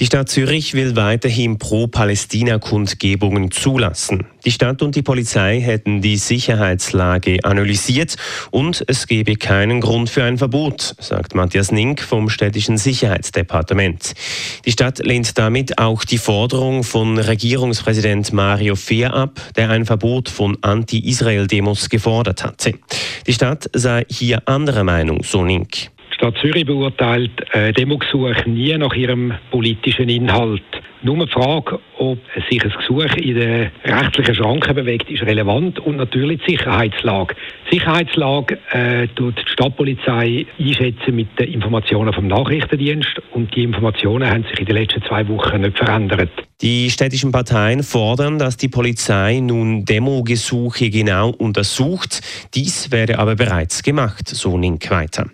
Die Stadt Zürich will weiterhin Pro-Palästina-Kundgebungen zulassen. Die Stadt und die Polizei hätten die Sicherheitslage analysiert und es gebe keinen Grund für ein Verbot, sagt Matthias Nink vom städtischen Sicherheitsdepartement. Die Stadt lehnt damit auch die Forderung von Regierungspräsident Mario Fehr ab, der ein Verbot von Anti-Israel-Demos gefordert hatte. Die Stadt sei hier anderer Meinung, so Nink. Stadt Zürich beurteilt äh, Demogesuche nie nach ihrem politischen Inhalt. Nur die Frage, ob sich ein Gesuch in den rechtlichen Schranken bewegt, ist relevant und natürlich die Sicherheitslage. Die Sicherheitslage äh, tut die Stadtpolizei einschätzen mit den Informationen vom Nachrichtendienst und die Informationen haben sich in den letzten zwei Wochen nicht verändert. Die städtischen Parteien fordern, dass die Polizei nun Demogesuche genau untersucht. Dies werde aber bereits gemacht, so Nink weiter.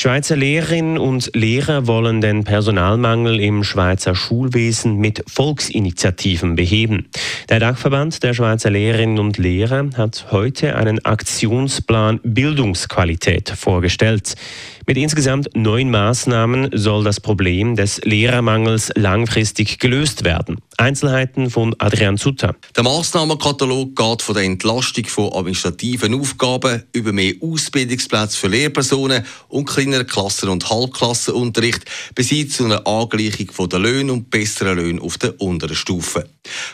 Schweizer Lehrerinnen und Lehrer wollen den Personalmangel im Schweizer Schulwesen mit Volksinitiativen beheben. Der Dachverband der Schweizer Lehrerinnen und Lehrer hat heute einen Aktionsplan Bildungsqualität vorgestellt. Mit insgesamt neun Maßnahmen soll das Problem des Lehrermangels langfristig gelöst werden. Einzelheiten von Adrian Sutter. Der Maßnahmenkatalog geht von der Entlastung von administrativen Aufgaben über mehr Ausbildungsplätze für Lehrpersonen und kleineren Klassen- und Halbklassenunterricht bis hin zu einer Angleichung der Löhne und besseren Löhne auf der unteren Stufe.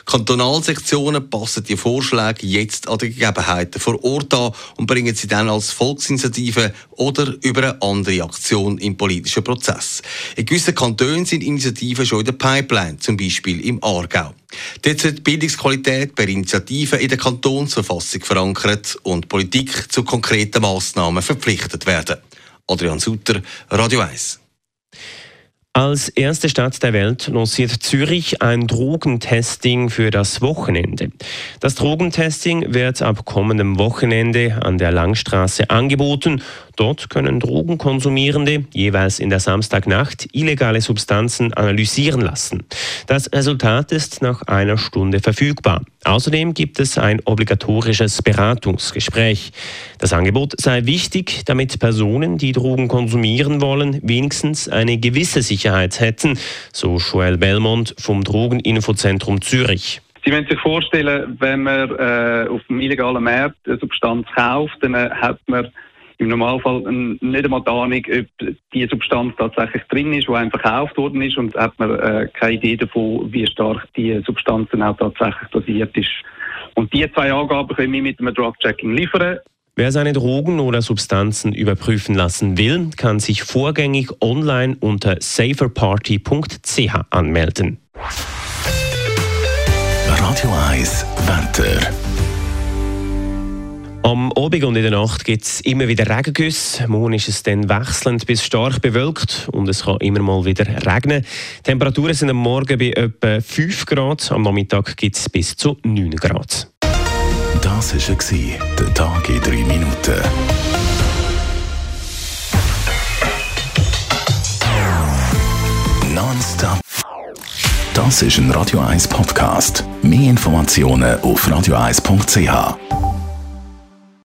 Kantonalsektionen passen die Vorschläge jetzt an die Gegebenheiten vor Ort an und bringen sie dann als Volksinitiative oder über eine andere Aktion im politischen Prozess. In gewissen Kantonen sind Initiativen schon in der Pipeline, zum Beispiel im Aargau. Dort wird Bildungsqualität per Initiative in der Kantonsverfassung verankert und Politik zu konkreten Massnahmen verpflichtet werden. Adrian Sutter, Radio 1. Als erste Stadt der Welt lanciert Zürich ein Drogentesting für das Wochenende. Das Drogentesting wird ab kommendem Wochenende an der Langstraße angeboten Dort können Drogenkonsumierende jeweils in der Samstagnacht illegale Substanzen analysieren lassen. Das Resultat ist nach einer Stunde verfügbar. Außerdem gibt es ein obligatorisches Beratungsgespräch. Das Angebot sei wichtig, damit Personen, die Drogen konsumieren wollen, wenigstens eine gewisse Sicherheit hätten, so Joel Belmont vom Drogeninfozentrum Zürich. Sie müssen sich vorstellen, wenn man äh, auf dem illegalen Markt eine Substanz kauft, dann äh, hat man im Normalfall nicht einmal die Ahnung, ob die Substanz tatsächlich drin ist, die einfach verkauft worden ist und hat man äh, keine Idee davon, wie stark die Substanz dann auch tatsächlich dosiert ist. Und diese zwei Angaben können wir mit einem Drug-Checking liefern. Wer seine Drogen oder Substanzen überprüfen lassen will, kann sich vorgängig online unter saferparty.ch anmelden. Radio 1 Wetter. Am Abend und in der Nacht gibt es immer wieder Regengüsse. Morgen ist es dann wechselnd bis stark bewölkt und es kann immer mal wieder regnen. Die Temperaturen sind am Morgen bei etwa 5 Grad, am Nachmittag gibt es bis zu 9 Grad. Das war der Tag in 3 Minuten. Nonstop. Das ist ein Radio 1 Podcast. Mehr Informationen auf radio1.ch.